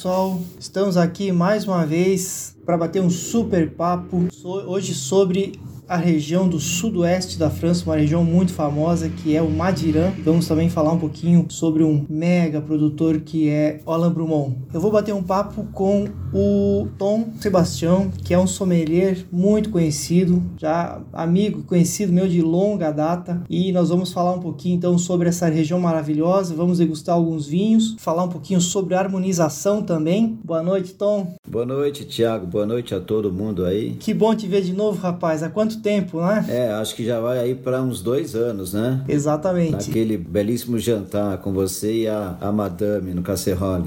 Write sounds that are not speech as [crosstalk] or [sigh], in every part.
pessoal, estamos aqui mais uma vez para bater um super papo hoje sobre a região do sudoeste da França, uma região muito famosa que é o Madiran. Vamos também falar um pouquinho sobre um mega produtor que é Alain Brumont. Eu vou bater um papo com o Tom Sebastião, que é um sommelier muito conhecido, já amigo conhecido meu de longa data, e nós vamos falar um pouquinho então sobre essa região maravilhosa, vamos degustar alguns vinhos, falar um pouquinho sobre harmonização também. Boa noite, Tom. Boa noite, Tiago. Boa noite a todo mundo aí. Que bom te ver de novo, rapaz. Há quanto tempo, né? É, acho que já vai aí para uns dois anos, né? Exatamente. Aquele belíssimo jantar com você e a, a madame no Casserole.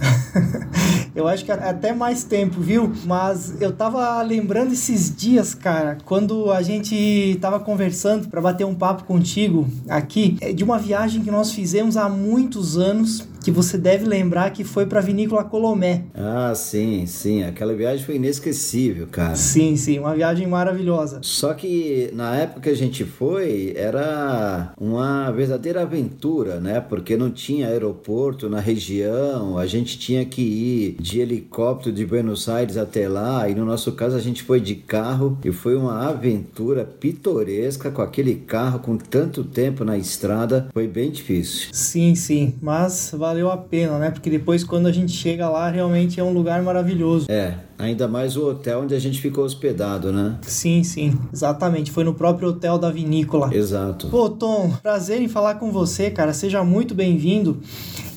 [laughs] eu acho que até mais tempo, viu? Mas eu tava lembrando esses dias, cara, quando a gente tava conversando para bater um papo contigo aqui, é de uma viagem que nós fizemos há muitos anos que você deve lembrar que foi para a Vinícola Colomé. Ah, sim, sim. Aquela viagem foi inesquecível, cara. Sim, sim. Uma viagem maravilhosa. Só que na época que a gente foi, era uma verdadeira aventura, né? Porque não tinha aeroporto na região, a gente tinha que ir de helicóptero de Buenos Aires até lá, e no nosso caso a gente foi de carro e foi uma aventura pitoresca com aquele carro com tanto tempo na estrada. Foi bem difícil. Sim, sim. Mas valeu valeu a pena, né? Porque depois quando a gente chega lá, realmente é um lugar maravilhoso. É, ainda mais o hotel onde a gente ficou hospedado, né? Sim, sim, exatamente. Foi no próprio hotel da vinícola. Exato. Pô, Tom, prazer em falar com você, cara. Seja muito bem-vindo.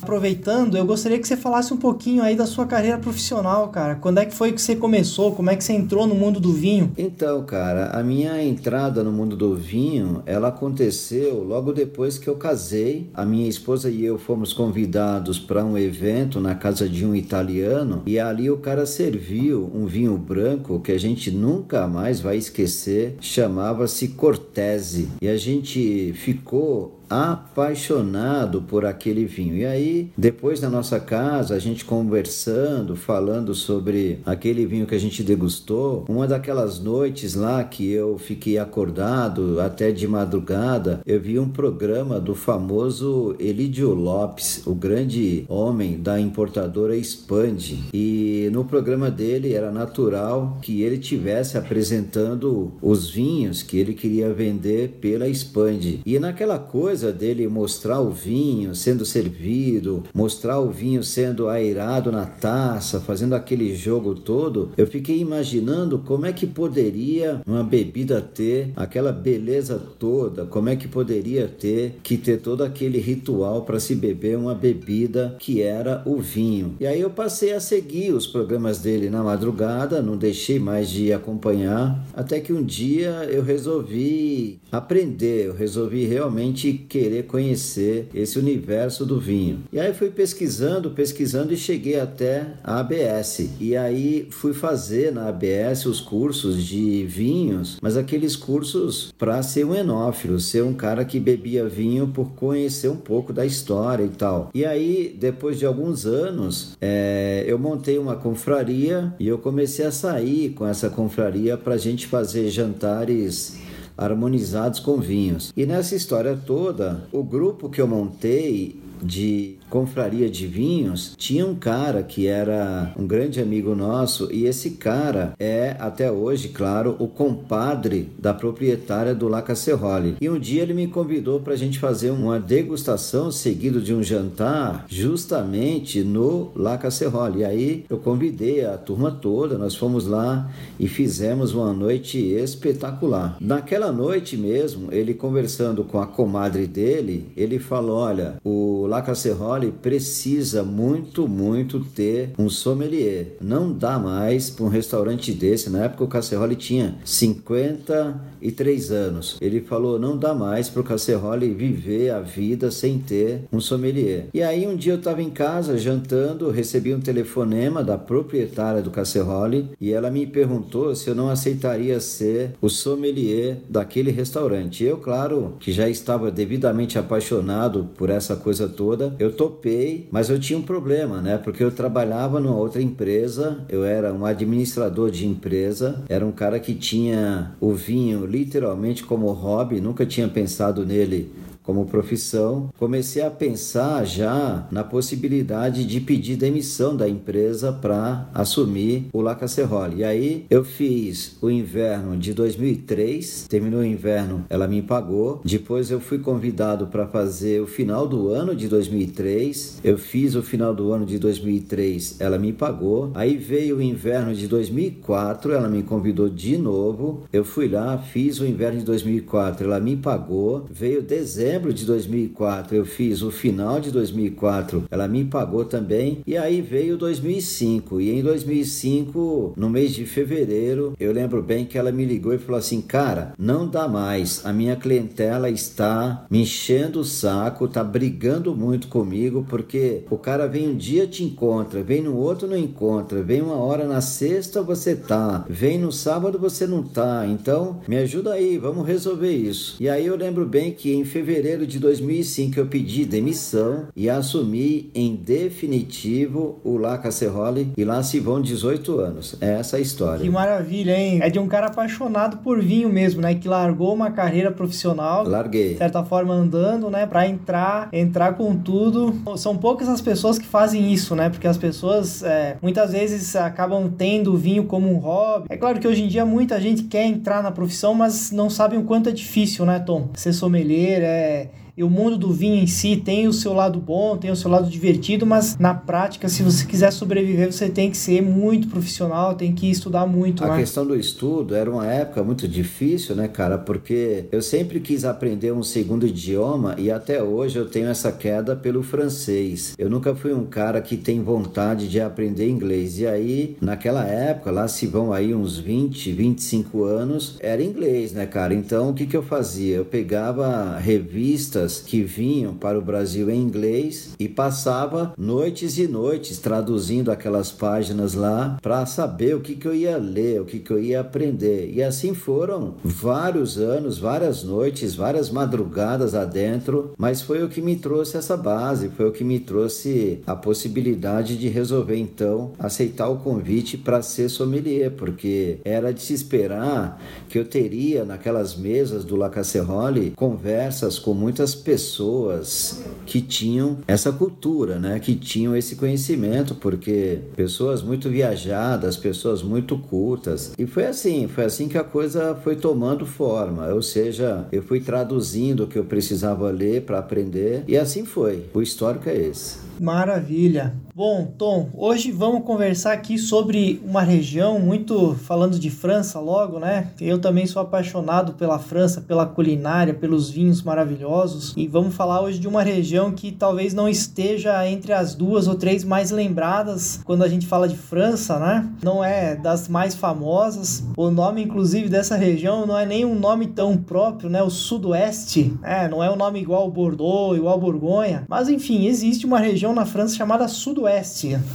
Aproveitando, eu gostaria que você falasse um pouquinho aí da sua carreira profissional, cara. Quando é que foi que você começou? Como é que você entrou no mundo do vinho? Então, cara, a minha entrada no mundo do vinho, ela aconteceu logo depois que eu casei. A minha esposa e eu fomos convidados para um evento na casa de um italiano e ali o cara serviu um vinho branco que a gente nunca mais vai esquecer, chamava-se Cortese. E a gente ficou apaixonado por aquele vinho. E aí, depois na nossa casa, a gente conversando, falando sobre aquele vinho que a gente degustou, uma daquelas noites lá que eu fiquei acordado até de madrugada, eu vi um programa do famoso Elidio Lopes, o grande homem da importadora Expande. E no programa dele era natural que ele tivesse apresentando os vinhos que ele queria vender pela Expande. E naquela coisa dele mostrar o vinho sendo servido, mostrar o vinho sendo airado na taça, fazendo aquele jogo todo, eu fiquei imaginando como é que poderia uma bebida ter aquela beleza toda, como é que poderia ter que ter todo aquele ritual para se beber uma bebida que era o vinho. E aí eu passei a seguir os programas dele na madrugada, não deixei mais de acompanhar, até que um dia eu resolvi aprender, eu resolvi realmente querer conhecer esse universo do vinho. E aí fui pesquisando, pesquisando e cheguei até a ABS. E aí fui fazer na ABS os cursos de vinhos, mas aqueles cursos para ser um enófilo, ser um cara que bebia vinho por conhecer um pouco da história e tal. E aí, depois de alguns anos, é, eu montei uma confraria e eu comecei a sair com essa confraria para a gente fazer jantares harmonizados com vinhos. E nessa história toda, o grupo que eu montei de confraria de vinhos, tinha um cara que era um grande amigo nosso e esse cara é até hoje, claro, o compadre da proprietária do La Cacerole. E um dia ele me convidou para a gente fazer uma degustação seguido de um jantar justamente no La Cacerole. E aí eu convidei a turma toda, nós fomos lá e fizemos uma noite espetacular. Naquela noite mesmo, ele conversando com a comadre dele, ele falou: "Olha, o La Cacerole Precisa muito, muito ter um sommelier. Não dá mais para um restaurante desse. Na época o Casserole tinha 53 anos. Ele falou: não dá mais para o Casserole viver a vida sem ter um sommelier. E aí um dia eu estava em casa jantando, recebi um telefonema da proprietária do Casserole e ela me perguntou se eu não aceitaria ser o sommelier daquele restaurante. Eu, claro, que já estava devidamente apaixonado por essa coisa toda, eu tô topei, mas eu tinha um problema, né? Porque eu trabalhava numa outra empresa, eu era um administrador de empresa, era um cara que tinha o vinho literalmente como hobby, nunca tinha pensado nele como profissão, comecei a pensar já na possibilidade de pedir demissão da empresa para assumir o La Casserole. E aí eu fiz o inverno de 2003, terminou o inverno, ela me pagou. Depois eu fui convidado para fazer o final do ano de 2003. Eu fiz o final do ano de 2003, ela me pagou. Aí veio o inverno de 2004, ela me convidou de novo. Eu fui lá, fiz o inverno de 2004, ela me pagou. Veio dezembro de 2004, eu fiz o final de 2004, ela me pagou também. E aí veio 2005. E em 2005, no mês de fevereiro, eu lembro bem que ela me ligou e falou assim: "Cara, não dá mais. A minha clientela está me enchendo o saco, tá brigando muito comigo porque o cara vem um dia te encontra, vem no outro não encontra, vem uma hora na sexta você tá, vem no sábado você não tá. Então, me ajuda aí, vamos resolver isso". E aí eu lembro bem que em fevereiro de 2005 eu pedi demissão e assumi em definitivo o La Casserole e lá se vão 18 anos. É essa a história. Que maravilha, hein? É de um cara apaixonado por vinho mesmo, né? Que largou uma carreira profissional. Larguei. De certa forma andando, né? Pra entrar, entrar com tudo. São poucas as pessoas que fazem isso, né? Porque as pessoas é, muitas vezes acabam tendo o vinho como um hobby. É claro que hoje em dia muita gente quer entrar na profissão, mas não sabem o quanto é difícil, né, Tom? Ser sommelier é delle e o mundo do vinho em si tem o seu lado bom, tem o seu lado divertido, mas na prática, se você quiser sobreviver, você tem que ser muito profissional, tem que estudar muito. A né? questão do estudo era uma época muito difícil, né, cara? Porque eu sempre quis aprender um segundo idioma e até hoje eu tenho essa queda pelo francês. Eu nunca fui um cara que tem vontade de aprender inglês. E aí, naquela época, lá se vão aí uns 20, 25 anos, era inglês, né, cara? Então, o que, que eu fazia? Eu pegava revistas que vinham para o Brasil em inglês e passava noites e noites traduzindo aquelas páginas lá para saber o que, que eu ia ler, o que, que eu ia aprender. E assim foram vários anos, várias noites, várias madrugadas adentro, mas foi o que me trouxe essa base, foi o que me trouxe a possibilidade de resolver então aceitar o convite para ser sommelier, porque era de se esperar que eu teria naquelas mesas do La conversas com muitas pessoas que tinham essa cultura, né? Que tinham esse conhecimento, porque pessoas muito viajadas, pessoas muito cultas. E foi assim, foi assim que a coisa foi tomando forma. Ou seja, eu fui traduzindo o que eu precisava ler para aprender e assim foi. O histórico é esse. Maravilha. Bom, Tom, hoje vamos conversar aqui sobre uma região muito falando de França logo, né? Eu também sou apaixonado pela França, pela culinária, pelos vinhos maravilhosos e vamos falar hoje de uma região que talvez não esteja entre as duas ou três mais lembradas quando a gente fala de França, né? Não é das mais famosas. O nome inclusive dessa região não é nem um nome tão próprio, né? O Sudoeste, é, não é um nome igual Bordeaux, igual Borgonha, mas enfim, existe uma região na França chamada Sudoeste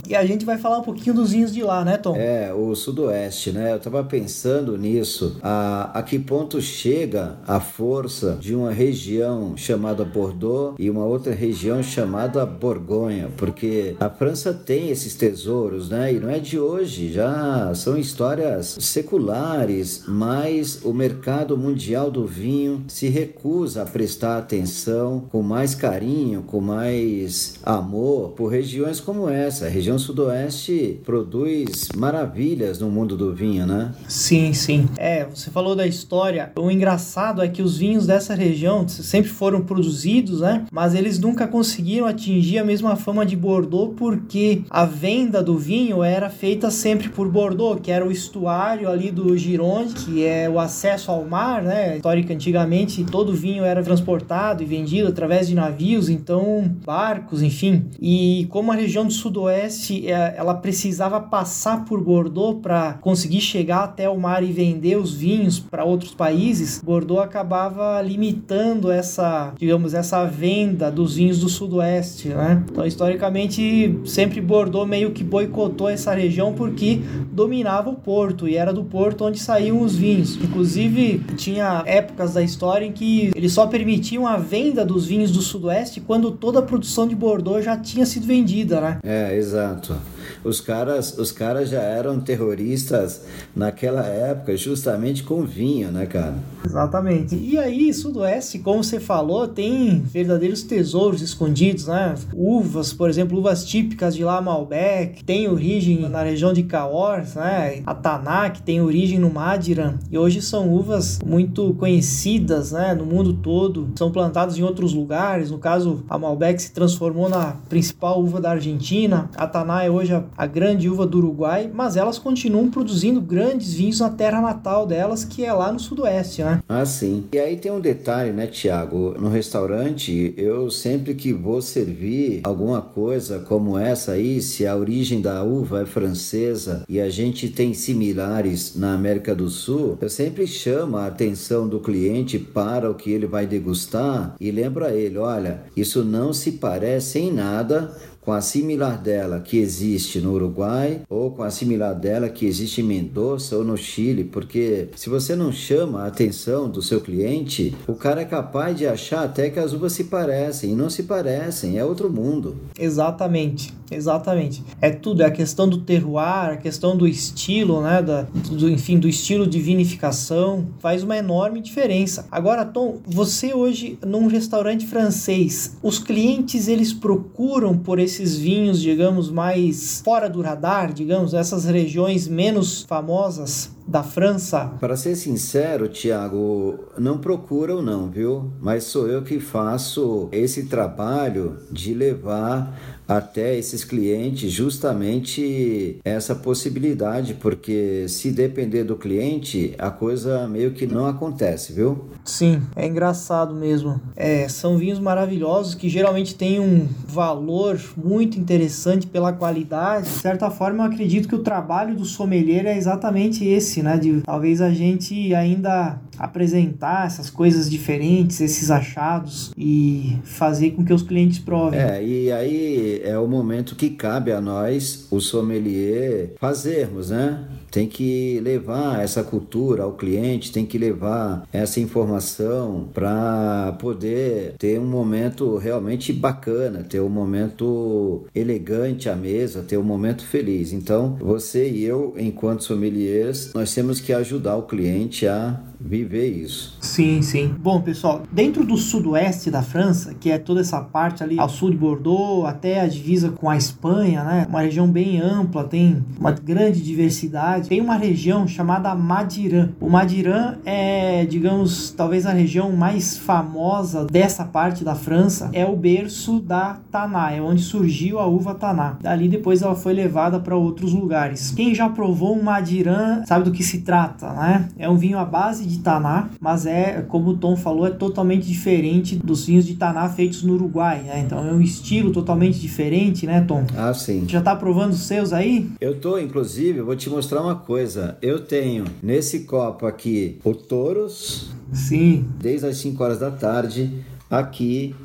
e a gente vai falar um pouquinho dos vinhos de lá, né, Tom? É, o Sudoeste, né? Eu tava pensando nisso. A, a que ponto chega a força de uma região chamada Bordeaux e uma outra região chamada Borgonha? Porque a França tem esses tesouros, né? E não é de hoje, já são histórias seculares, mas o mercado mundial do vinho se recusa a prestar atenção com mais carinho, com mais amor por regiões como essa. A região sudoeste produz maravilhas no mundo do vinho, né? Sim, sim. É, você falou da história. O engraçado é que os vinhos dessa região sempre foram produzidos, né? Mas eles nunca conseguiram atingir a mesma fama de Bordeaux porque a venda do vinho era feita sempre por Bordeaux, que era o estuário ali do Gironde, que é o acesso ao mar, né? Histórica, antigamente, todo vinho era transportado e vendido através de navios, então barcos, enfim. E como a região do sudoeste é, ela precisava passar por Bordeaux para conseguir chegar até o mar e vender os vinhos para outros países, Bordeaux acabava limitando essa, digamos, essa venda dos vinhos do sudoeste, né? Então, historicamente, sempre Bordeaux meio que boicotou essa região porque dominava o porto e era do porto onde saíam os vinhos. Inclusive, tinha épocas da história em que eles só permitiam a venda dos vinhos do sudoeste quando toda a produção de Bordeaux já tinha sido vendida, né? É, exato. Os caras, os caras já eram terroristas naquela época, justamente com vinho, né, cara? Exatamente. E aí, Sudoeste, como você falou, tem verdadeiros tesouros escondidos, né? Uvas, por exemplo, uvas típicas de lá Malbec, tem origem na região de Cahors, né? A Taná, que tem origem no Madiran, e hoje são uvas muito conhecidas, né, no mundo todo. São plantadas em outros lugares. No caso, a Malbec se transformou na principal uva da Argentina. A Taná é hoje a, a grande uva do Uruguai, mas elas continuam produzindo grandes vinhos na terra natal delas, que é lá no sudoeste, né? Ah, sim. E aí tem um detalhe, né, Tiago? No restaurante, eu sempre que vou servir alguma coisa como essa aí, se a origem da uva é francesa e a gente tem similares na América do Sul, eu sempre chamo a atenção do cliente para o que ele vai degustar e lembro a ele: olha, isso não se parece em nada com a similar dela que existe no Uruguai ou com a similar dela que existe em Mendoza ou no Chile, porque se você não chama a atenção do seu cliente, o cara é capaz de achar até que as uvas se parecem e não se parecem, é outro mundo. Exatamente, exatamente. É tudo, é a questão do terroir, a questão do estilo, né, da, do, enfim, do estilo de vinificação, faz uma enorme diferença. Agora, Tom, você hoje num restaurante francês, os clientes eles procuram por esse esses vinhos, digamos, mais fora do radar, digamos, essas regiões menos famosas da França? Para ser sincero, Tiago, não procuram não, viu? Mas sou eu que faço esse trabalho de levar até esses clientes justamente essa possibilidade, porque se depender do cliente, a coisa meio que não acontece, viu? Sim, é engraçado mesmo. É, são vinhos maravilhosos que geralmente têm um valor muito interessante pela qualidade. De certa forma, eu acredito que o trabalho do sommelier é exatamente esse, né? De talvez a gente ainda apresentar essas coisas diferentes, esses achados e fazer com que os clientes provem. É, e aí é o momento que cabe a nós, o sommelier, fazermos, né? Tem que levar essa cultura ao cliente, tem que levar essa informação para poder ter um momento realmente bacana, ter um momento elegante à mesa, ter um momento feliz. Então, você e eu, enquanto sommeliers, nós temos que ajudar o cliente a viver isso. Sim, sim. Bom, pessoal, dentro do sudoeste da França, que é toda essa parte ali ao sul de Bordeaux, até a divisa com a Espanha, né? Uma região bem ampla, tem uma grande diversidade. Tem uma região chamada Madiran. O Madiran é, digamos, talvez a região mais famosa dessa parte da França. É o berço da Taná, é onde surgiu a uva Taná. Dali depois ela foi levada para outros lugares. Quem já provou um Madiran sabe do que se trata, né? É um vinho à base de de Taná, mas é, como o Tom falou, é totalmente diferente dos vinhos de Taná feitos no Uruguai, né? Então é um estilo totalmente diferente, né, Tom? Ah, sim. Já tá provando os seus aí? Eu tô, inclusive, vou te mostrar uma coisa. Eu tenho nesse copo aqui o Toros. Sim. Desde as 5 horas da tarde, aqui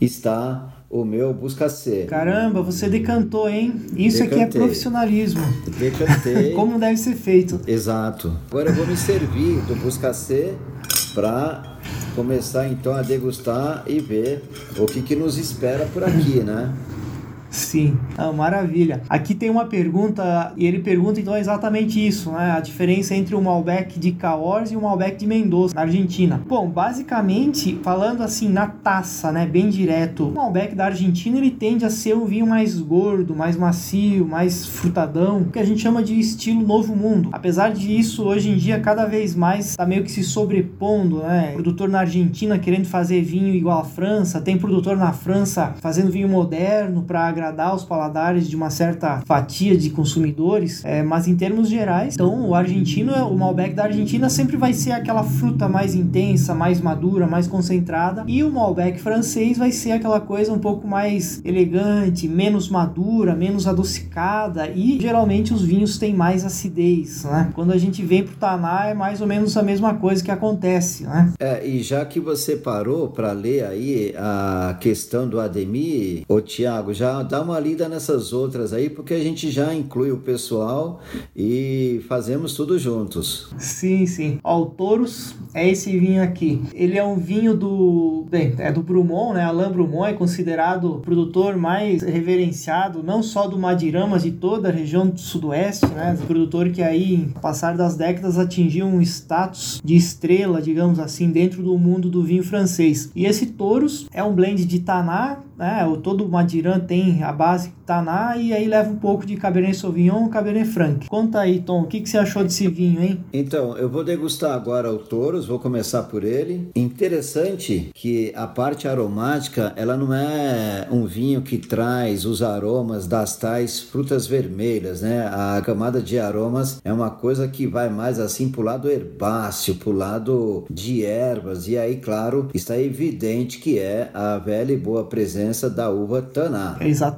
está o meu busca ser. Caramba, você decantou, hein? Isso Decantei. aqui é profissionalismo. Decantei. [laughs] Como deve ser feito. Exato. Agora eu vou me servir do busca ser para começar então a degustar e ver o que, que nos espera por aqui, né? Sim, ah, maravilha. Aqui tem uma pergunta, e ele pergunta então exatamente isso, né? A diferença entre o Malbec de Cahors e o Malbec de Mendoza, na Argentina. Bom, basicamente, falando assim na taça, né, bem direto, o Malbec da Argentina ele tende a ser um vinho mais gordo, mais macio, mais frutadão, que a gente chama de estilo novo mundo. Apesar disso, hoje em dia cada vez mais tá meio que se sobrepondo, né? Produtor na Argentina querendo fazer vinho igual à França, tem produtor na França fazendo vinho moderno para agradar os paladares de uma certa fatia de consumidores, é, mas em termos gerais, então o argentino, o Malbec da Argentina sempre vai ser aquela fruta mais intensa, mais madura, mais concentrada, e o Malbec francês vai ser aquela coisa um pouco mais elegante, menos madura, menos adocicada, e geralmente os vinhos têm mais acidez, né? Quando a gente vem pro Taná é mais ou menos a mesma coisa que acontece, né? É, e já que você parou para ler aí a questão do Ademir, o Tiago, já dá uma lida nessas outras aí, porque a gente já inclui o pessoal e fazemos tudo juntos. Sim, sim. Ó, o Touros é esse vinho aqui. Ele é um vinho do. Bem, é do Brumont, né? Alain Brumont é considerado o produtor mais reverenciado, não só do Madirã, mas de toda a região do Sudoeste, né? O produtor que aí, passar das décadas, atingiu um status de estrela, digamos assim, dentro do mundo do vinho francês. E esse Touros é um blend de Taná, né? O todo Madirã tem a base Taná e aí leva um pouco de Cabernet Sauvignon, Cabernet Franc. Conta aí, Tom, o que, que você achou desse vinho, hein? Então, eu vou degustar agora o Touros, vou começar por ele. Interessante que a parte aromática, ela não é um vinho que traz os aromas das tais frutas vermelhas, né? A camada de aromas é uma coisa que vai mais assim pro lado herbáceo, pro lado de ervas, e aí, claro, está evidente que é a velha e boa presença da uva Taná. Exatamente.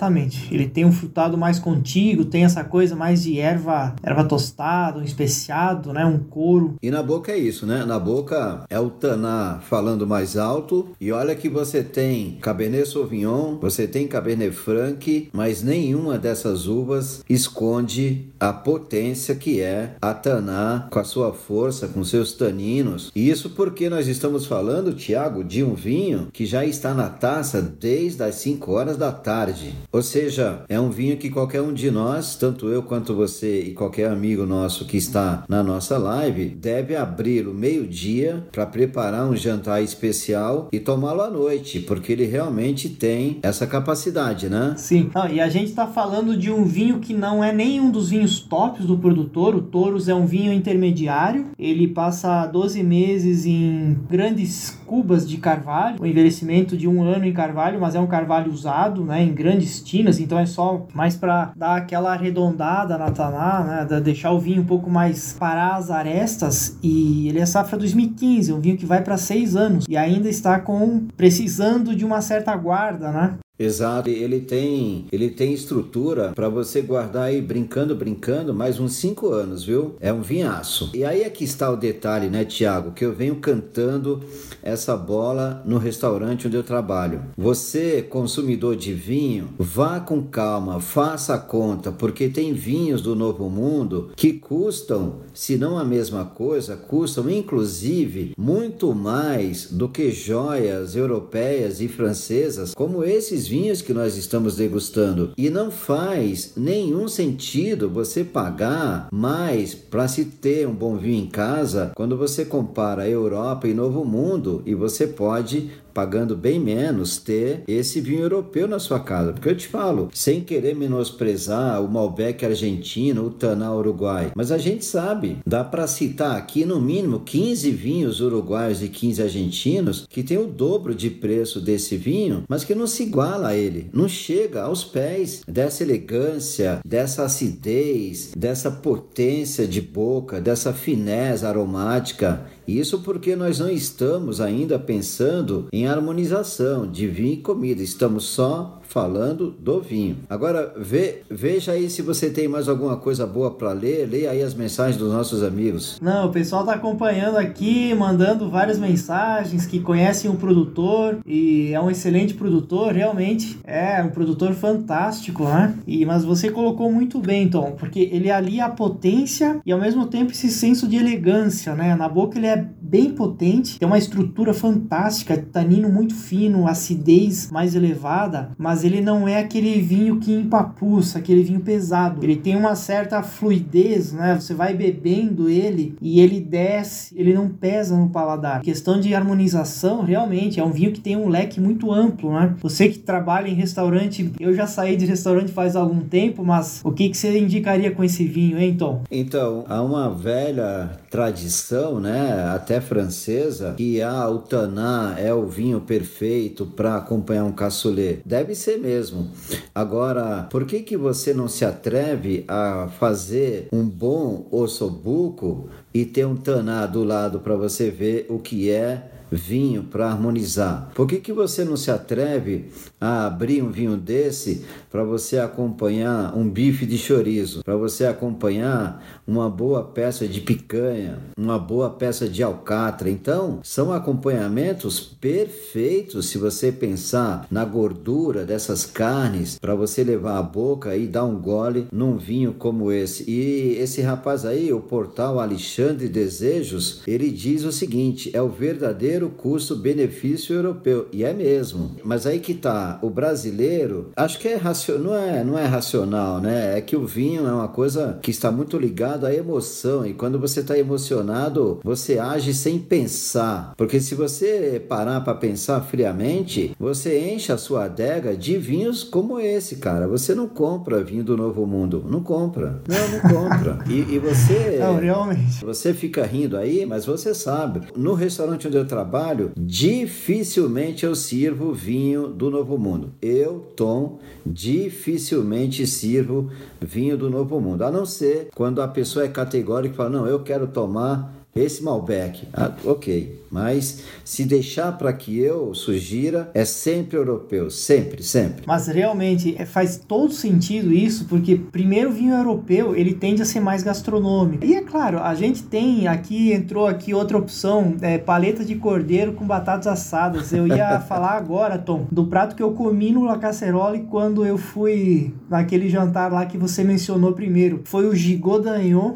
Ele tem um frutado mais contigo, tem essa coisa mais de erva, erva tostada, um especiado, né? Um couro. E na boca é isso, né? Na boca é o Taná falando mais alto. E olha que você tem Cabernet Sauvignon, você tem Cabernet Franc, mas nenhuma dessas uvas esconde a potência que é a Taná com a sua força, com seus taninos. E isso porque nós estamos falando, Tiago, de um vinho que já está na taça desde as 5 horas da tarde. Ou seja, é um vinho que qualquer um de nós, tanto eu quanto você e qualquer amigo nosso que está na nossa live, deve abrir o meio-dia para preparar um jantar especial e tomá-lo à noite, porque ele realmente tem essa capacidade, né? Sim. Ah, e a gente está falando de um vinho que não é nenhum dos vinhos tops do produtor. O Touros é um vinho intermediário. Ele passa 12 meses em grandes cubas de carvalho, o envelhecimento de um ano em carvalho, mas é um carvalho usado, né, em grandes tinas, então é só mais para dar aquela arredondada na taná, né, deixar o vinho um pouco mais parar as arestas. E ele é safra 2015, um vinho que vai para seis anos e ainda está com precisando de uma certa guarda, né? Exato, ele tem, ele tem estrutura para você guardar aí brincando, brincando, mais uns 5 anos, viu? É um vinhaço. E aí aqui está o detalhe, né, Tiago, que eu venho cantando essa bola no restaurante onde eu trabalho. Você, consumidor de vinho, vá com calma, faça a conta, porque tem vinhos do Novo Mundo que custam, se não a mesma coisa, custam inclusive muito mais do que joias europeias e francesas, como esses vinhos que nós estamos degustando. E não faz nenhum sentido você pagar mais para se ter um bom vinho em casa quando você compara Europa e Novo Mundo e você pode pagando bem menos, ter esse vinho europeu na sua casa. Porque eu te falo, sem querer menosprezar o Malbec argentino, o Taná uruguai, mas a gente sabe, dá para citar aqui no mínimo 15 vinhos uruguaios e 15 argentinos que tem o dobro de preço desse vinho, mas que não se iguala a ele, não chega aos pés dessa elegância, dessa acidez, dessa potência de boca, dessa fineza aromática isso porque nós não estamos ainda pensando em harmonização de vinho e comida, estamos só falando do vinho. Agora, ve, veja aí se você tem mais alguma coisa boa para ler. Leia aí as mensagens dos nossos amigos. Não, o pessoal tá acompanhando aqui, mandando várias mensagens que conhecem o produtor e é um excelente produtor, realmente. É um produtor fantástico, né? E, mas você colocou muito bem, Tom, porque ele alia a potência e ao mesmo tempo esse senso de elegância, né? Na boca ele é bem potente, tem uma estrutura fantástica, tanino muito fino, acidez mais elevada, mas ele não é aquele vinho que empapuça, aquele vinho pesado. Ele tem uma certa fluidez, né? Você vai bebendo ele e ele desce, ele não pesa no paladar. questão de harmonização, realmente, é um vinho que tem um leque muito amplo, né? Você que trabalha em restaurante, eu já saí de restaurante faz algum tempo, mas o que, que você indicaria com esse vinho, hein, Tom? Então, há uma velha tradição, né, até francesa, que a o Taná é o vinho perfeito para acompanhar um cassoulet. Deve ser mesmo. Agora, por que que você não se atreve a fazer um bom ossobuco e ter um taná do lado para você ver o que é vinho para harmonizar. Por que, que você não se atreve a abrir um vinho desse para você acompanhar um bife de chorizo, para você acompanhar uma boa peça de picanha, uma boa peça de alcatra? Então, são acompanhamentos perfeitos se você pensar na gordura dessas carnes para você levar a boca e dar um gole num vinho como esse. E esse rapaz aí, o portal Alexandre Desejos, ele diz o seguinte: é o verdadeiro custo-benefício europeu. E é mesmo. Mas aí que tá, o brasileiro, acho que é racional, não é, não é racional, né? É que o vinho é uma coisa que está muito ligado à emoção. E quando você está emocionado, você age sem pensar. Porque se você parar para pensar friamente, você enche a sua adega de vinhos como esse, cara. Você não compra vinho do Novo Mundo. Não compra. Não, não compra. E, e você. [laughs] Não, realmente. Você fica rindo aí, mas você sabe. No restaurante onde eu trabalho, dificilmente eu sirvo vinho do Novo Mundo. Eu, Tom, dificilmente sirvo vinho do Novo Mundo. A não ser quando a pessoa é categórica e fala: não, eu quero tomar esse Malbec. Ah, ok. Mas se deixar para que eu sugira, é sempre europeu, sempre, sempre. Mas realmente é, faz todo sentido isso, porque primeiro o vinho europeu ele tende a ser mais gastronômico. E é claro, a gente tem aqui, entrou aqui outra opção, é, paleta de cordeiro com batatas assadas. Eu ia [laughs] falar agora, Tom, do prato que eu comi no La Casserole quando eu fui naquele jantar lá que você mencionou primeiro. Foi o gigot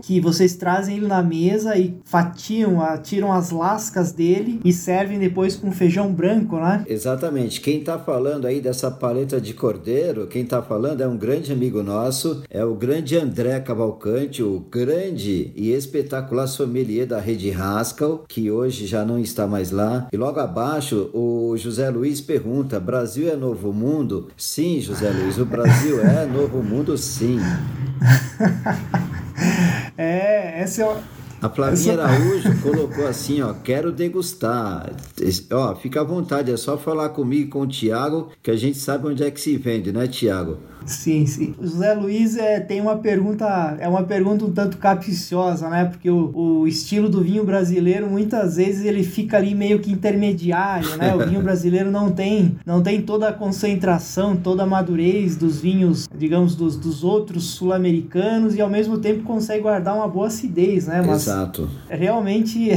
que vocês trazem ele na mesa e fatiam, tiram as lascas dele dele e servem depois com feijão branco, né? Exatamente. Quem está falando aí dessa paleta de cordeiro, quem está falando é um grande amigo nosso, é o grande André Cavalcante, o grande e espetacular sommelier da Rede Haskell, que hoje já não está mais lá. E logo abaixo, o José Luiz pergunta: Brasil é novo mundo? Sim, José Luiz, o Brasil é novo mundo, sim. [laughs] é, essa é a Flavinha Essa... Araújo colocou assim, ó, quero degustar. Ó, fica à vontade, é só falar comigo com o Tiago, que a gente sabe onde é que se vende, né, Tiago? Sim, sim. O José Luiz é, tem uma pergunta, é uma pergunta um tanto capciosa, né? Porque o, o estilo do vinho brasileiro, muitas vezes, ele fica ali meio que intermediário, né? O vinho [laughs] brasileiro não tem, não tem toda a concentração, toda a madurez dos vinhos, digamos, dos, dos outros sul-americanos e ao mesmo tempo consegue guardar uma boa acidez, né? Mas Exato. Realmente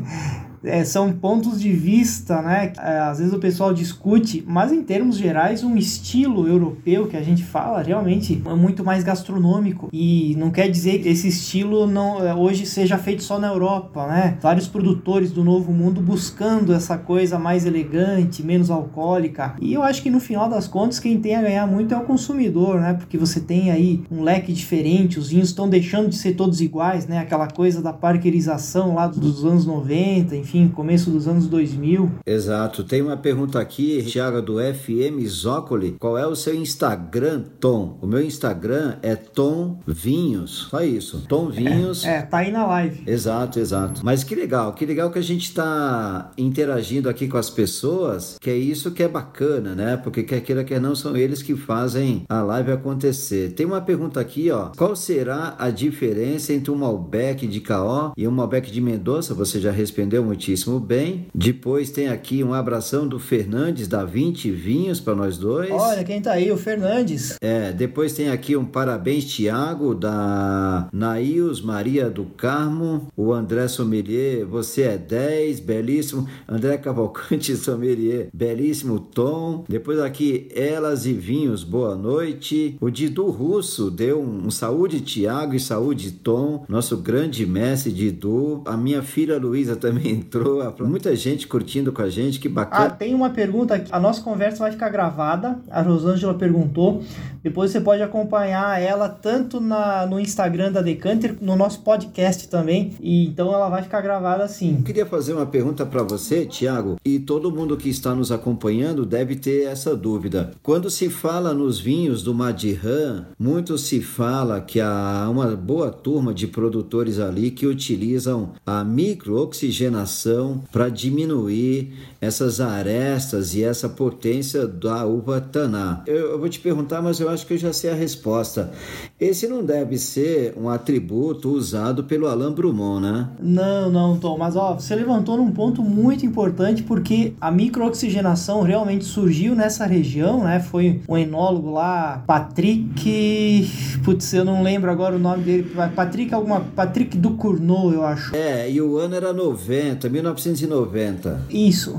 [laughs] é, são pontos de vista, né? É, às vezes o pessoal discute, mas em termos gerais, um estilo europeu que a gente fala realmente é muito mais gastronômico. E não quer dizer que esse estilo não é, hoje seja feito só na Europa, né? Vários produtores do Novo Mundo buscando essa coisa mais elegante, menos alcoólica. E eu acho que no final das contas, quem tem a ganhar muito é o consumidor, né? Porque você tem aí um leque diferente, os vinhos estão deixando de ser todos iguais, né? Aquela coisa da parkerização lá dos anos 90, enfim enfim, começo dos anos 2000. Exato. Tem uma pergunta aqui, Thiago, do FM Zócoli. Qual é o seu Instagram, Tom? O meu Instagram é Tom Vinhos. Só isso. Tom Vinhos. É, é tá aí na live. Exato, exato. Mas que legal, que legal que a gente está interagindo aqui com as pessoas, que é isso que é bacana, né? Porque quer queira, quer não, são eles que fazem a live acontecer. Tem uma pergunta aqui, ó. Qual será a diferença entre um Malbec de Caó e um Malbec de Mendoza? Você já respondeu muitíssimo bem. Depois tem aqui um abração do Fernandes da 20 Vinhos para nós dois. Olha quem tá aí, o Fernandes. É, depois tem aqui um parabéns Tiago da Nails Maria do Carmo, o André Sommelier, você é 10, belíssimo. André Cavalcante [laughs] Sommelier, belíssimo tom. Depois aqui Elas e Vinhos, boa noite. O Didu Russo deu um, um saúde Tiago e saúde Tom, nosso grande mestre Didu. A minha filha Luísa também entrou entrou, muita gente curtindo com a gente, que bacana. Ah, tem uma pergunta aqui. A nossa conversa vai ficar gravada. A Rosângela perguntou. Depois você pode acompanhar ela tanto na, no Instagram da Decanter, no nosso podcast também. E então ela vai ficar gravada assim. Eu queria fazer uma pergunta para você, Tiago, e todo mundo que está nos acompanhando deve ter essa dúvida. Quando se fala nos vinhos do Madiran, muito se fala que há uma boa turma de produtores ali que utilizam a microoxigenação para diminuir essas arestas e essa potência da uva taná. Eu, eu, vou te perguntar, mas eu acho que eu já sei a resposta. Esse não deve ser um atributo usado pelo Alain Brumont, né? Não, não, Tom. Mas ó, você levantou num ponto muito importante porque a microoxigenação realmente surgiu nessa região, né? Foi um enólogo lá, Patrick. Putz, eu não lembro agora o nome dele. Patrick alguma. Patrick Ducournau, eu acho. É, e o ano era 90, 1990. Isso,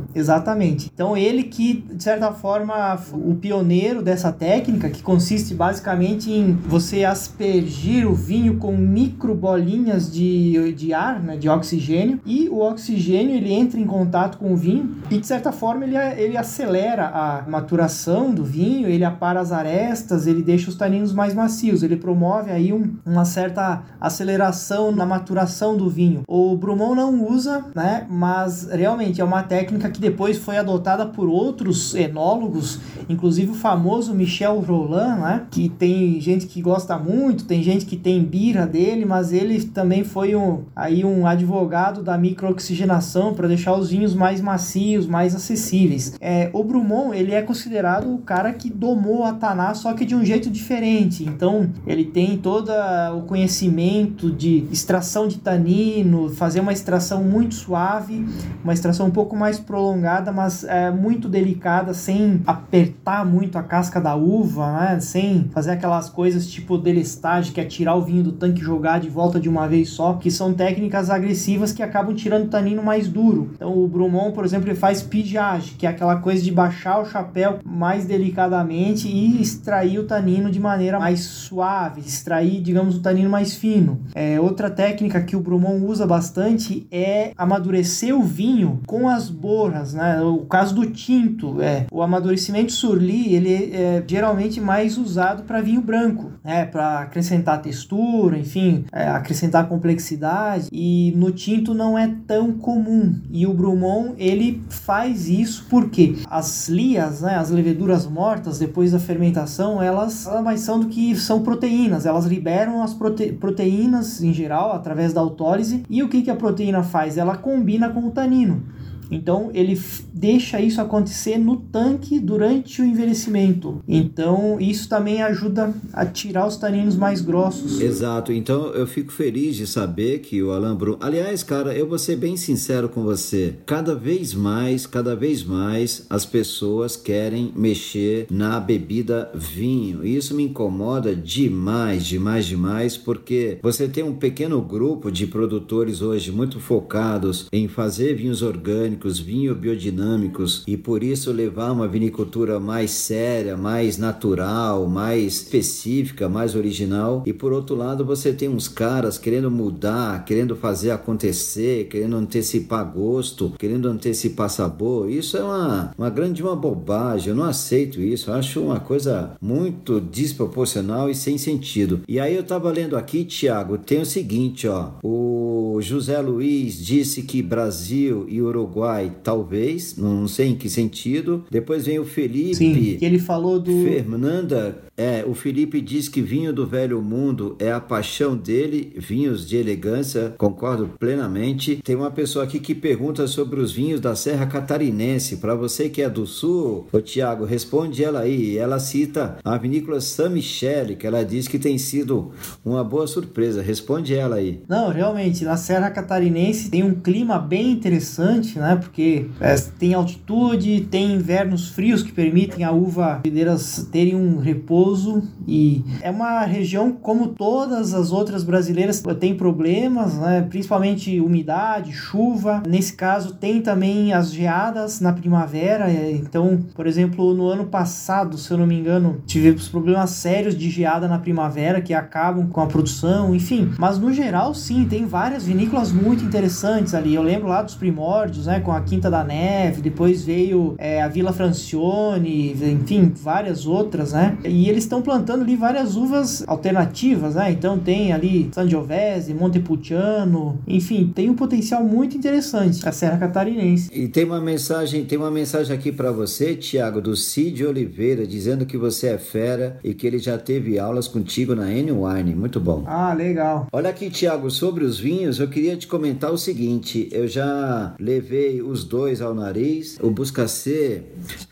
exatamente. Então ele que, de certa forma, o pioneiro dessa técnica, que consiste basicamente em você aspergir o vinho com micro bolinhas de, de ar, né, de oxigênio, e o oxigênio ele entra em contato com o vinho e de certa forma ele, ele acelera a maturação do vinho, ele apara as arestas, ele deixa os taninos mais macios, ele promove aí um, uma certa aceleração na maturação do vinho. O Brumont não usa, né, mas realmente é uma técnica que depois foi adotada por outros enólogos, inclusive o famoso Michel Roland, né, que tem gente que gosta muito, tem gente que tem bira dele, mas ele também foi um, aí um advogado da microoxigenação para deixar os vinhos mais macios, mais acessíveis. É, o Brumont, ele é considerado o cara que domou a Taná, só que de um jeito diferente. Então, ele tem todo o conhecimento de extração de tanino, fazer uma extração muito suave, uma extração um pouco mais prolongada, mas é, muito delicada, sem apertar muito a casca da uva, né? sem fazer aquelas coisas tipo delestage, que é tirar o vinho do tanque e jogar de volta de uma vez só, que são técnicas agressivas que acabam tirando o tanino mais duro. Então o Brumont, por exemplo, ele faz pigeage, que é aquela coisa de baixar o chapéu mais delicadamente e extrair o tanino de maneira mais suave, extrair, digamos, o tanino mais fino. É, outra técnica que o Brumont usa bastante é amadurecer o vinho com as borras, né? O caso do tinto, é o amadurecimento surli, ele é geralmente mais usado para vinho branco, né? Para acrescentar textura, enfim, é, acrescentar complexidade. E no tinto não é tão comum. E o Brumont ele faz isso porque as lias, né? As leveduras mortas depois da fermentação, elas mais são do que são proteínas. Elas liberam as prote proteínas em geral através da autólise. E o que, que a proteína faz? Ela combina com o tanino. Então ele deixa isso acontecer no tanque durante o envelhecimento. Então isso também ajuda a tirar os taninos mais grossos. Exato. Então eu fico feliz de saber que o Alain Brun. Aliás, cara, eu vou ser bem sincero com você. Cada vez mais, cada vez mais as pessoas querem mexer na bebida vinho. E isso me incomoda demais, demais, demais, porque você tem um pequeno grupo de produtores hoje muito focados em fazer vinhos orgânicos orgânicos, vinho biodinâmicos e por isso levar uma vinicultura mais séria, mais natural, mais específica, mais original. E por outro lado, você tem uns caras querendo mudar, querendo fazer acontecer, querendo antecipar gosto, querendo antecipar sabor. Isso é uma, uma grande uma bobagem. Eu não aceito isso. Eu acho uma coisa muito desproporcional e sem sentido. E aí eu tava lendo aqui, Tiago, tem o seguinte, ó. O José Luiz disse que Brasil e Uruguai Talvez, não sei em que sentido. Depois vem o Felipe. Sim, que ele falou do. Fernanda, é, o Felipe diz que vinho do velho mundo é a paixão dele, vinhos de elegância, concordo plenamente. Tem uma pessoa aqui que pergunta sobre os vinhos da Serra Catarinense. Para você que é do sul, ô Tiago, responde ela aí. Ela cita a vinícola San Michele, que ela diz que tem sido uma boa surpresa. Responde ela aí. Não, realmente, na Serra Catarinense tem um clima bem interessante, né? Porque é, tem altitude, tem invernos frios que permitem a uva videiras terem um repouso e é uma região como todas as outras brasileiras tem problemas, né? Principalmente umidade, chuva. Nesse caso tem também as geadas na primavera. É, então, por exemplo, no ano passado, se eu não me engano, tivemos problemas sérios de geada na primavera que acabam com a produção, enfim. Mas no geral, sim, tem várias vinícolas muito interessantes ali. Eu lembro lá dos primórdios, né? Com a Quinta da Neve, depois veio é, a Vila Francione, enfim, várias outras, né? E eles estão plantando ali várias uvas alternativas, né? Então tem ali Sangiovese, Montepulciano, enfim, tem um potencial muito interessante a Serra Catarinense. E tem uma mensagem, tem uma mensagem aqui para você, Tiago, do Cid Oliveira, dizendo que você é fera e que ele já teve aulas contigo na N-Wine. Muito bom. Ah, legal. Olha aqui, Tiago, sobre os vinhos, eu queria te comentar o seguinte: eu já levei os dois ao nariz, o Buscacê,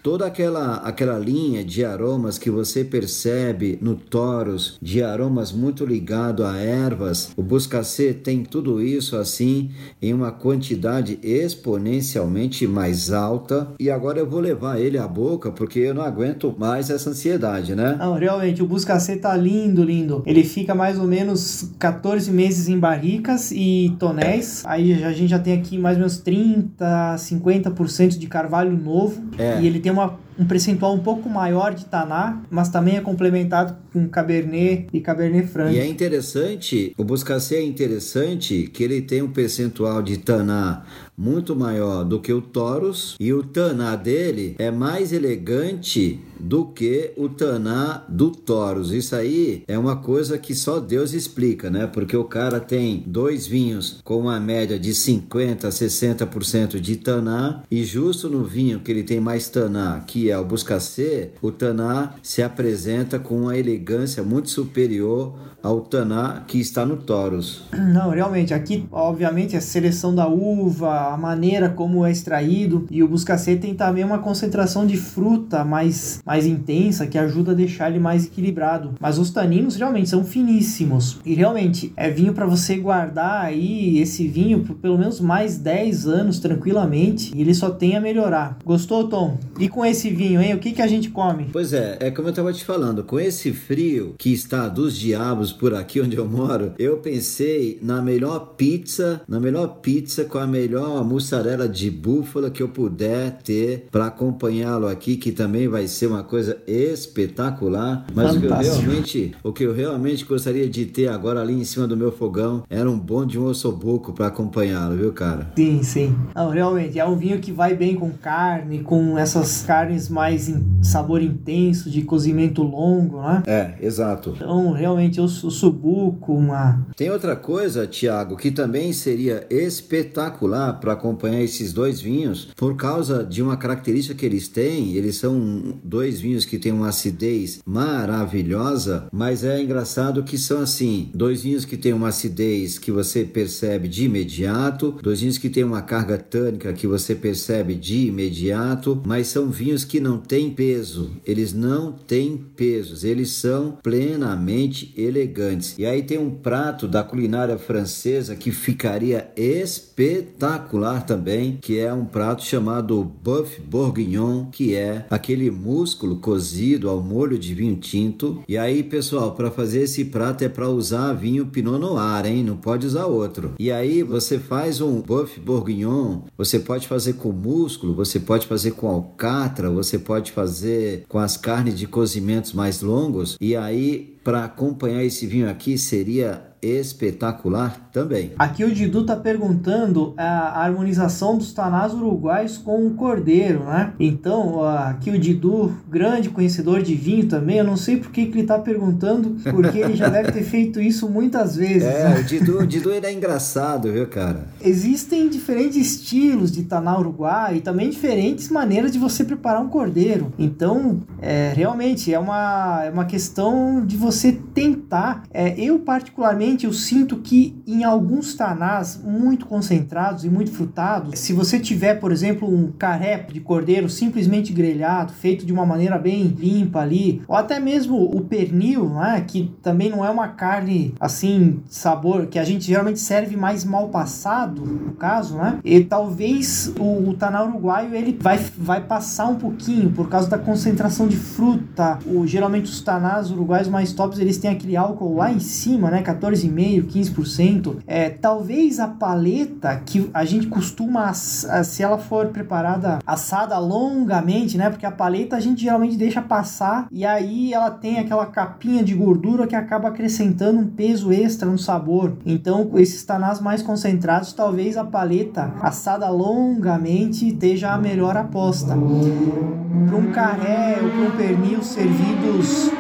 toda aquela, aquela linha de aromas que você percebe percebe no Taurus de aromas muito ligado a ervas, o Buscacê tem tudo isso assim em uma quantidade exponencialmente mais alta. E agora eu vou levar ele à boca porque eu não aguento mais essa ansiedade, né? Não, realmente, o Buscacê tá lindo, lindo. Ele fica mais ou menos 14 meses em barricas e tonéis. Aí a gente já tem aqui mais ou menos 30, 50% de carvalho novo. É. E ele tem uma um percentual um pouco maior de Taná, mas também é complementado com Cabernet e Cabernet Franc. E é interessante, o Buscacê é interessante que ele tem um percentual de Taná muito maior do que o Taurus e o Taná dele é mais elegante do que o Taná do Taurus. Isso aí é uma coisa que só Deus explica, né? Porque o cara tem dois vinhos com uma média de 50 a 60% de Taná e justo no vinho que ele tem mais Taná, que é o Buscacê, o Taná se apresenta com uma elegância muito superior ao Taná que está no Taurus. Não, realmente, aqui obviamente a seleção da uva, a maneira como é extraído e o Buscacê tem também uma concentração de fruta mais, mais intensa que ajuda a deixar ele mais equilibrado. Mas os taninos realmente são finíssimos e realmente é vinho para você guardar aí esse vinho por pelo menos mais 10 anos tranquilamente e ele só tem a melhorar. Gostou, Tom? E com esse vinho, hein? O que, que a gente come? Pois é, é como eu estava te falando, com esse frio que está dos diabos por aqui onde eu moro, eu pensei na melhor pizza, na melhor pizza com a melhor mussarela de búfala que eu puder ter para acompanhá-lo aqui, que também vai ser uma coisa espetacular. Mas o que, eu realmente, o que eu realmente gostaria de ter agora ali em cima do meu fogão era um bom de um ossobuco para acompanhá-lo, viu, cara? Sim, sim. Não, realmente, é um vinho que vai bem com carne, com essas carnes mais em sabor intenso, de cozimento longo, né? É, exato. Então, realmente, o, o subuco, uma... Tem outra coisa, Tiago, que também seria espetacular para acompanhar esses dois vinhos, por causa de uma característica que eles têm, eles são dois vinhos que têm uma acidez maravilhosa, mas é engraçado que são assim, dois vinhos que têm uma acidez que você percebe de imediato, dois vinhos que têm uma carga tânica que você percebe de imediato, mas são vinhos que não têm peso, eles não têm pesos, eles são plenamente elegantes. E aí tem um prato da culinária francesa que ficaria espetacular também, que é um prato chamado Boeuf Bourguignon, que é aquele músculo cozido ao molho de vinho tinto. E aí, pessoal, para fazer esse prato é para usar vinho Pinot Noir, hein? Não pode usar outro. E aí você faz um Boeuf Bourguignon, você pode fazer com músculo, você pode fazer com alcatra, você pode fazer com as carnes de cozimentos mais longos. E aí, para acompanhar esse vinho aqui, seria espetacular também. Aqui o Didu tá perguntando a harmonização dos tanás uruguais com o cordeiro, né? Então, aqui o Didu, grande conhecedor de vinho também, eu não sei por que, que ele tá perguntando, porque ele já deve ter feito isso muitas vezes. É, né? o Didu, o Didu ele é engraçado, viu, cara? Existem diferentes estilos de taná uruguai e também diferentes maneiras de você preparar um cordeiro. Então, é, realmente, é uma, é uma questão de você tentar. É, eu, particularmente, eu sinto que em alguns tanás muito concentrados e muito frutados, se você tiver, por exemplo, um carré de cordeiro simplesmente grelhado, feito de uma maneira bem limpa ali, ou até mesmo o pernil, né, que também não é uma carne assim, sabor, que a gente geralmente serve mais mal passado, no caso, né? E talvez o, o taná uruguaio ele vai, vai passar um pouquinho por causa da concentração de fruta. O, geralmente os tanás uruguaios mais tops, eles têm aquele álcool lá em cima, né, 14 14,5%, 15%, é, talvez a paleta que a gente costuma, se ela for preparada assada longamente, né? Porque a paleta a gente geralmente deixa passar e aí ela tem aquela capinha de gordura que acaba acrescentando um peso extra no sabor. Então, esses tanás mais concentrados, talvez a paleta assada longamente esteja a melhor aposta. Para um carré ou para um pernil servidos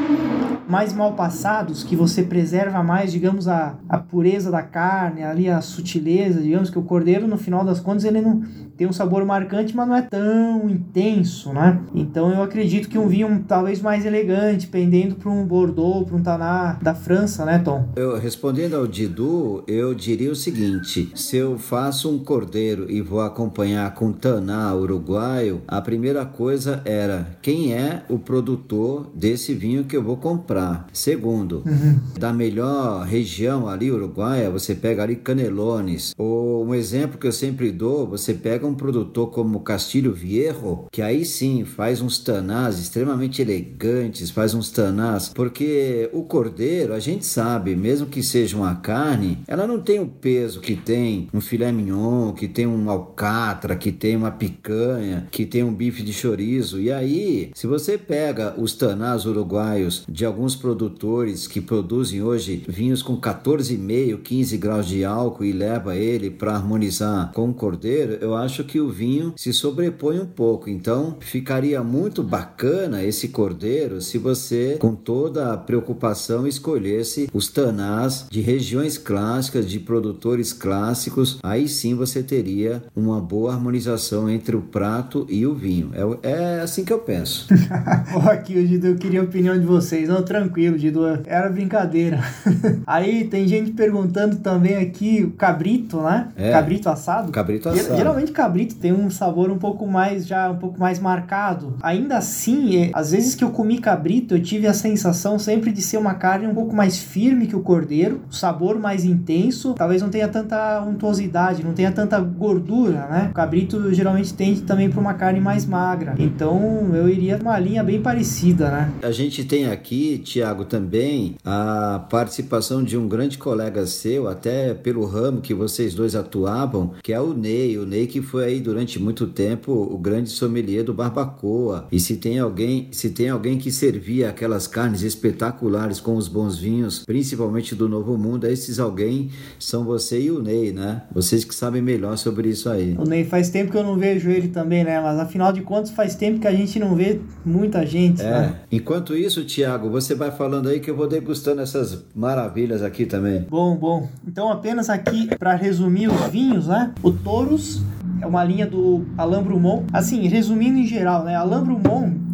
mais mal passados, que você preserva mais, digamos, a, a pureza da carne, ali a sutileza, digamos que o cordeiro, no final das contas, ele não tem um sabor marcante, mas não é tão intenso, né? Então eu acredito que um vinho talvez mais elegante, pendendo para um Bordeaux, para um Taná da França, né, Tom? Eu, respondendo ao Didu, eu diria o seguinte: se eu faço um cordeiro e vou acompanhar com Taná uruguaio, a primeira coisa era quem é o produtor desse vinho que eu vou comprar. Segundo, uhum. da melhor região ali uruguaia, você pega ali Canelones. Ou um exemplo que eu sempre dou, você pega um produtor como Castilho Viejo, que aí sim faz uns tanás extremamente elegantes, faz uns tanás, porque o cordeiro, a gente sabe, mesmo que seja uma carne, ela não tem o peso que tem um filé mignon, que tem um alcatra, que tem uma picanha, que tem um bife de chorizo. E aí, se você pega os tanás uruguaios de alguns produtores que produzem hoje vinhos com 14,5, 15 graus de álcool e leva ele para harmonizar com o cordeiro, eu acho que o vinho se sobrepõe um pouco. Então, ficaria muito bacana esse cordeiro se você, com toda a preocupação, escolhesse os tanás de regiões clássicas, de produtores clássicos. Aí sim você teria uma boa harmonização entre o prato e o vinho. É, é assim que eu penso. [laughs] aqui, Dido, eu queria a opinião de vocês. Não, tranquilo, Dido, era brincadeira. [laughs] Aí tem gente perguntando também aqui o cabrito, né? É, cabrito assado. Cabrito assado. Geralmente cabrito tem um sabor um pouco mais já um pouco mais marcado. Ainda assim, é, às vezes que eu comi cabrito, eu tive a sensação sempre de ser uma carne um pouco mais firme que o cordeiro, o sabor mais intenso, talvez não tenha tanta untuosidade, não tenha tanta gordura, né? O cabrito geralmente tende também para uma carne mais magra. Então, eu iria uma linha bem parecida, né? A gente tem aqui, Tiago, também a participação de um grande colega seu, até pelo ramo que vocês dois atuavam, que é o Ney. O Ney que foi aí durante muito tempo o grande sommelier do barbacoa. E se tem alguém, se tem alguém que servia aquelas carnes espetaculares com os bons vinhos, principalmente do Novo Mundo, esses alguém são você e o Ney, né? Vocês que sabem melhor sobre isso aí. O Ney faz tempo que eu não vejo ele também, né? Mas afinal de contas faz tempo que a gente não vê muita gente. É. Né? Enquanto isso, Tiago, você vai falando aí que eu vou degustando essas maravilhas aqui também. Bom, bom. Então apenas aqui para resumir os vinhos, né? O Touros é uma linha do Alain Brumont. Assim, resumindo em geral, né? Alain Brumont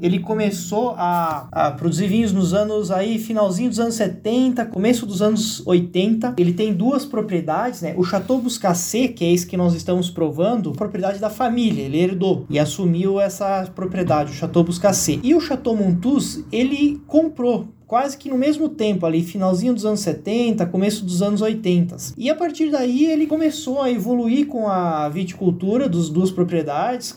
ele começou a, a, produzir vinhos nos anos aí, finalzinho dos anos 70, começo dos anos 80. Ele tem duas propriedades, né? O Chateau Buscassé, que é esse que nós estamos provando, propriedade da família, ele herdou e assumiu essa propriedade, o Chateau Buscassé. E o Chateau Montus, ele comprou quase que no mesmo tempo, ali, finalzinho dos anos 70, começo dos anos 80. E a partir daí ele começou a evoluir com a viticultura dos duas propriedades,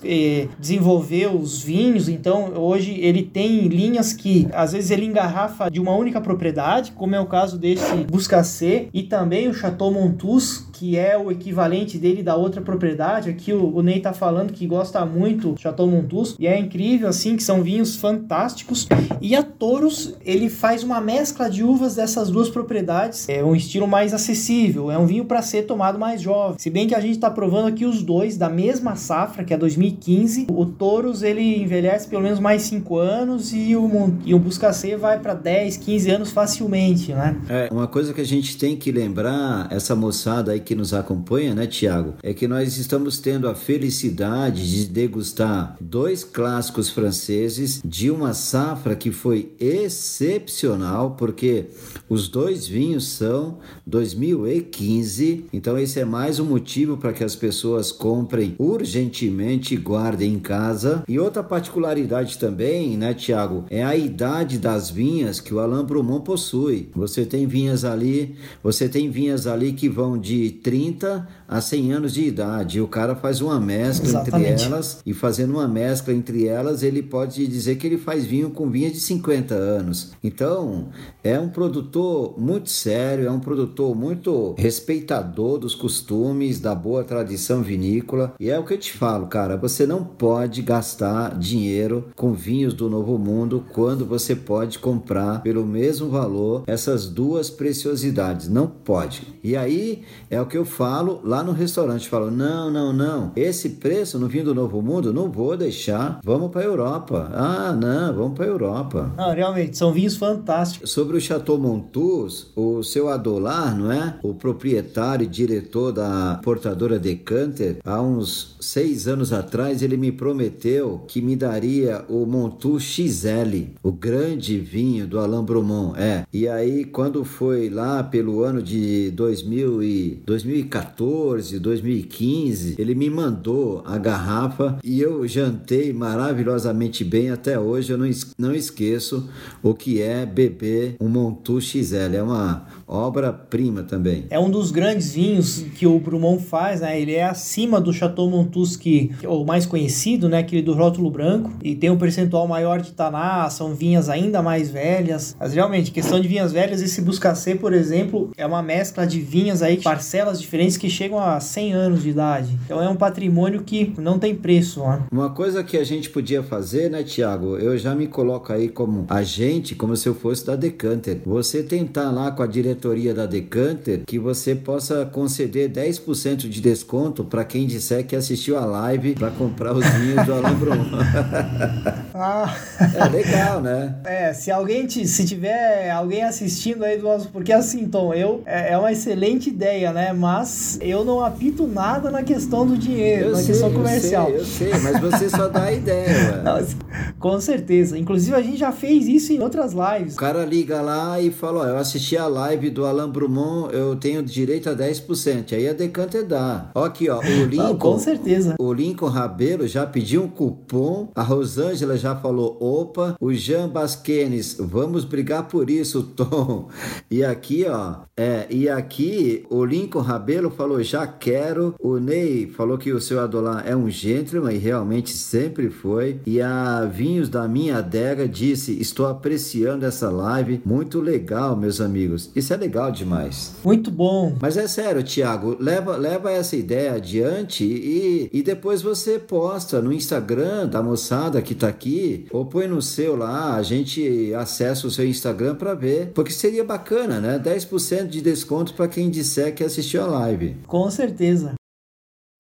desenvolveu os vinhos, então hoje ele tem linhas que às vezes ele engarrafa de uma única propriedade, como é o caso desse Buscacê e também o Chateau Montus, que é o equivalente dele da outra propriedade. Aqui o, o Ney tá falando que gosta muito do Chateau Montus e é incrível assim que são vinhos fantásticos. E a Toros, ele faz uma mescla de uvas dessas duas propriedades. É um estilo mais acessível, é um vinho para ser tomado mais jovem. Se bem que a gente está provando aqui os dois da mesma safra, que é 2015. O Touros ele envelhece pelo menos mais 5 anos e o, e o Buscacê vai para 10, 15 anos facilmente, né? É, uma coisa que a gente tem que lembrar, essa moçada aí que nos acompanha, né, Tiago, é que nós estamos tendo a felicidade de degustar dois clássicos franceses de uma safra que foi excepcional excepcional porque os dois vinhos são 2015, então esse é mais um motivo para que as pessoas comprem urgentemente e guardem em casa. E outra particularidade também, né, Tiago, é a idade das vinhas que o Alain Brumont possui. Você tem vinhas ali, você tem vinhas ali que vão de 30 a 100 anos de idade. E o cara faz uma mescla Exatamente. entre elas e fazendo uma mescla entre elas, ele pode dizer que ele faz vinho com vinha de 50 anos. Então, é um produtor muito sério, é um produtor muito respeitador dos costumes, da boa tradição vinícola. E é o que eu te falo, cara, você não pode gastar dinheiro com vinhos do Novo Mundo quando você pode comprar pelo mesmo valor essas duas preciosidades. Não pode. E aí é o que eu falo lá no restaurante. Falo, não, não, não. Esse preço no vinho do Novo Mundo não vou deixar. Vamos para a Europa. Ah, não, vamos para a Europa. Não, realmente, são vinhos Sobre o Chateau Montus, o seu Adolar, não é? O proprietário e diretor da portadora Decanter, há uns seis anos atrás, ele me prometeu que me daria o Montus XL, o grande vinho do Alain Brumont. É. E aí, quando foi lá pelo ano de 2000 e 2014, 2015, ele me mandou a garrafa e eu jantei maravilhosamente bem até hoje. Eu não, não esqueço o que é beber um Montu XL. É uma obra-prima também. É um dos grandes vinhos que o Brumont faz, né? Ele é acima do Chateau Montus, que é o mais conhecido, né? Aquele do rótulo branco. E tem um percentual maior de taná, são vinhas ainda mais velhas. Mas realmente, questão de vinhas velhas, esse Buscacê, por exemplo, é uma mescla de vinhas aí, parcelas diferentes que chegam a 100 anos de idade. Então é um patrimônio que não tem preço, né? Uma coisa que a gente podia fazer, né, Tiago? Eu já me coloco aí como agente, como se eu fosse da Decanter. Você tentar lá com a diretoria da Decanter que você possa conceder 10% de desconto para quem disser que assistiu a live para comprar os vinhos do Alain Brum. [laughs] ah. É legal, né? É, se alguém te, se tiver alguém assistindo aí do nosso, porque assim, Tom, eu é, é uma excelente ideia, né? Mas eu não apito nada na questão do dinheiro, eu na sei, questão comercial. Eu sei, eu sei, mas você só dá a ideia. [laughs] com certeza. Inclusive a gente já fez isso em outras lives. O cara liga lá e fala, ó, eu assisti a live do Alain Brumont, eu tenho direito a 10%. Aí a Decanter dá. Ó aqui, ó, o [laughs] Lincoln. Não, com certeza. O Lincoln Rabelo já pediu um cupom, a Rosângela já falou, opa, o Jean Basquenes, vamos brigar por isso, [laughs] Tom. E aqui, ó, é, e aqui o Lincoln Rabelo falou, já quero. O Ney falou que o seu Adolar é um gentleman e realmente sempre foi. E a Vinhos da Minha Adega disse, estou apreciando essa live, muito legal, meus amigos. Isso é legal demais. Muito bom. Mas é sério, Tiago, leva, leva essa ideia adiante e, e depois você posta no Instagram da moçada que tá aqui, ou põe no seu lá, a gente acessa o seu Instagram para ver, porque seria bacana, né? 10% de desconto para quem disser que assistiu a live. Com certeza.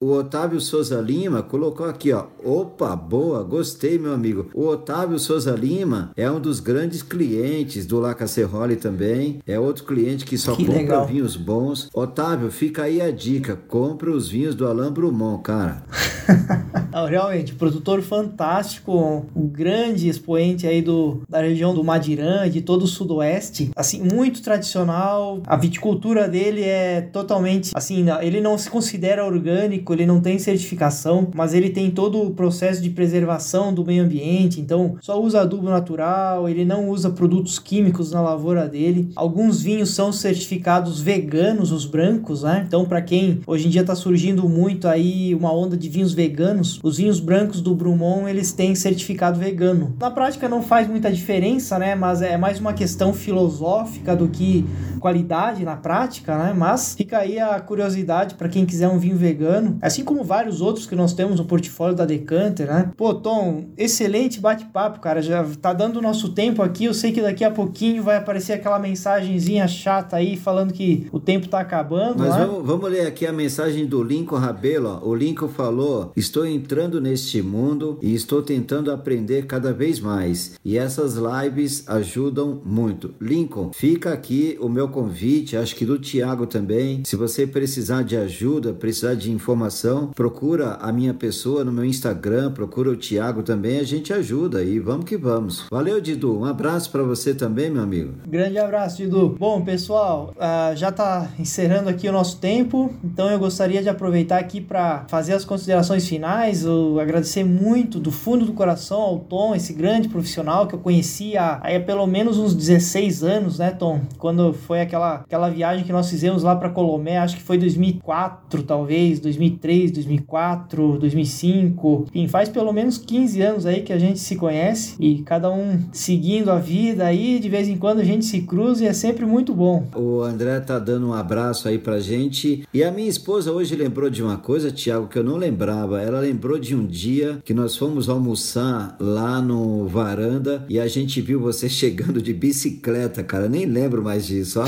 O Otávio Souza Lima colocou aqui, ó. Opa, boa, gostei, meu amigo. O Otávio Souza Lima é um dos grandes clientes do La Cacerrole também. É outro cliente que só que compra legal. vinhos bons. Otávio, fica aí a dica: compra os vinhos do Alain Brumont, cara. [laughs] Não, realmente, produtor fantástico, um grande expoente aí do, da região do Madirã, de todo o sudoeste. Assim, muito tradicional. A viticultura dele é totalmente assim, ele não se considera orgânico ele não tem certificação, mas ele tem todo o processo de preservação do meio ambiente, então só usa adubo natural, ele não usa produtos químicos na lavoura dele. Alguns vinhos são certificados veganos, os brancos, né? Então, para quem hoje em dia está surgindo muito aí uma onda de vinhos veganos, os vinhos brancos do Brumont, eles têm certificado vegano. Na prática não faz muita diferença, né? Mas é mais uma questão filosófica do que qualidade na prática, né? Mas fica aí a curiosidade para quem quiser um vinho vegano, assim como vários outros que nós temos no portfólio da Decanter, né? Pô, Tom, excelente bate-papo, cara. Já tá dando o nosso tempo aqui. Eu sei que daqui a pouquinho vai aparecer aquela mensagenzinha chata aí falando que o tempo tá acabando. Mas né? vamos, vamos ler aqui a mensagem do Lincoln Rabelo. Ó. O Lincoln falou: Estou entrando neste mundo e estou tentando aprender cada vez mais. E essas lives ajudam muito. Lincoln, fica aqui o meu convite, acho que do Tiago também. Se você precisar de ajuda, precisar de informação, procura a minha pessoa no meu Instagram, procura o Tiago também, a gente ajuda e vamos que vamos. Valeu, Didu. Um abraço para você também, meu amigo. Grande abraço, Didu. Bom, pessoal, uh, já está encerrando aqui o nosso tempo, então eu gostaria de aproveitar aqui para fazer as considerações finais, eu agradecer muito do fundo do coração ao Tom, esse grande profissional que eu conheci há, há pelo menos uns 16 anos, né, Tom? Quando foi aquela, aquela viagem que nós fizemos lá para Colomé, acho que foi 2004, talvez, 2003, 2004, 2005. Enfim, faz pelo menos 15 anos aí que a gente se conhece e cada um seguindo a vida aí, de vez em quando a gente se cruza e é sempre muito bom. O André tá dando um abraço aí pra gente. E a minha esposa hoje lembrou de uma coisa, Tiago, que eu não lembrava. Ela lembrou de um dia que nós fomos almoçar lá no varanda e a gente viu você [laughs] chegando de bicicleta, cara. Nem lembro mais disso, ó.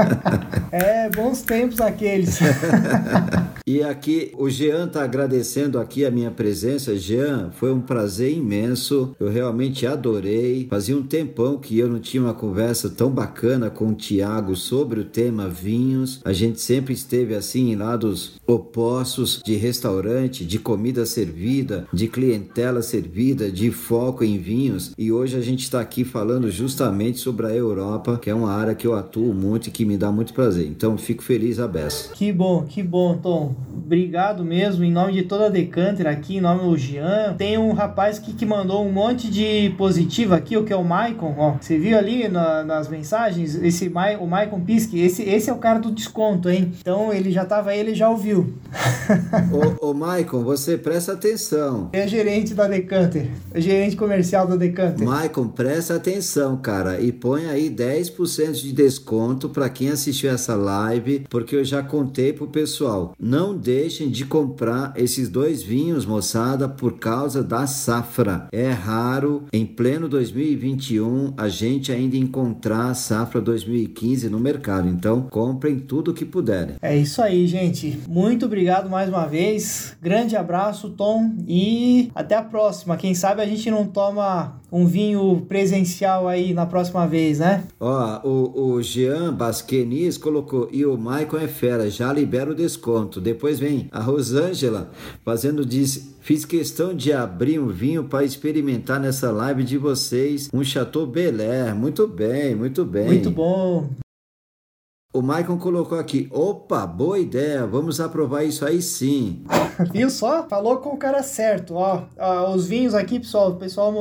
[laughs] é, bons tempos aqueles. [laughs] e aqui o Jean tá agradecendo aqui a minha presença. Jean, foi um prazer imenso. Eu realmente adorei. Fazia um tempão que eu não tinha uma conversa tão bacana com o Tiago sobre o tema vinhos. A gente sempre esteve assim em lados opostos de restaurante, de comida servida, de clientela servida, de foco em vinhos. E hoje a gente está aqui falando justamente sobre a Europa, que é uma área que eu atuo muito e que me dá muito prazer. Então fico feliz a beça. Que bom, que bom, Tom. Obrigado mesmo, em nome de toda a Decanter aqui, em nome do Jean. Tem um rapaz que, que mandou um monte de positivo aqui, o que é o Maicon, ó. Você viu ali na, nas mensagens? Esse Ma o Maicon Piski, esse, esse é o cara do desconto, hein? Então ele já tava aí, ele já ouviu. [laughs] ô, ô Maicon, você presta atenção. É gerente da Decanter, é gerente comercial da Decanter. Maicon, presta atenção, cara, e põe aí 10% de desconto para quem assistiu essa live, porque eu já contei pro pessoal. Não deixem de comprar esses dois vinhos, moçada, por causa da safra. É raro em pleno 2021 a gente ainda encontrar a safra 2015 no mercado. Então, comprem tudo que puderem. É isso aí, gente. Muito obrigado mais uma vez. Grande abraço, Tom, e até a próxima. Quem sabe a gente não toma um vinho presencial aí na próxima vez, né? Ó, o, o Jean Basquenis colocou, e o Michael é fera, já libera o desconto. Depois vem a Rosângela fazendo diz Fiz questão de abrir um vinho para experimentar nessa live de vocês, um Chateau Bel Air. Muito bem, muito bem. Muito bom. O Maicon colocou aqui, opa, boa ideia, vamos aprovar isso aí sim. [laughs] Viu só? Falou com o cara certo, ó. ó os vinhos aqui, pessoal, o pessoal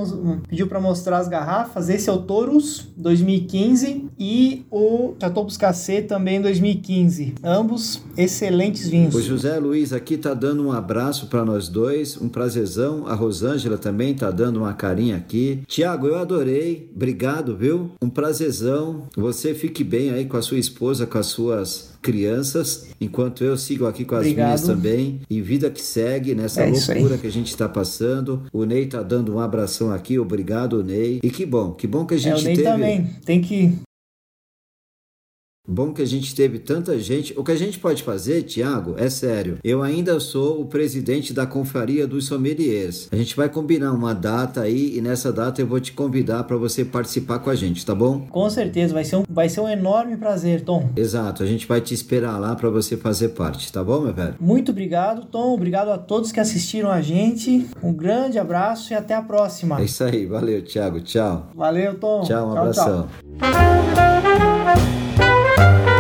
pediu para mostrar as garrafas. Esse é o Taurus 2015 e o Chateau Buscacê também 2015. Ambos excelentes vinhos. O José Luiz aqui tá dando um abraço para nós dois, um prazerzão. A Rosângela também tá dando uma carinha aqui. Tiago, eu adorei, obrigado, viu? Um prazerzão. Você fique bem aí com a sua esposa com as suas crianças, enquanto eu sigo aqui com as Obrigado. minhas também. E vida que segue nessa é loucura que a gente está passando. O Ney tá dando um abração aqui, obrigado, Ney. E que bom, que bom que a gente é, o Ney teve. também tem que Bom que a gente teve tanta gente. O que a gente pode fazer, Tiago, é sério. Eu ainda sou o presidente da confraria dos sommeliers. A gente vai combinar uma data aí e nessa data eu vou te convidar para você participar com a gente, tá bom? Com certeza, vai ser um, vai ser um enorme prazer, Tom. Exato, a gente vai te esperar lá para você fazer parte, tá bom, meu velho? Muito obrigado, Tom. Obrigado a todos que assistiram a gente. Um grande abraço e até a próxima. É isso aí, valeu, Tiago. Tchau. Valeu, Tom. Tchau, um tchau, abração. Tchau. Thank you.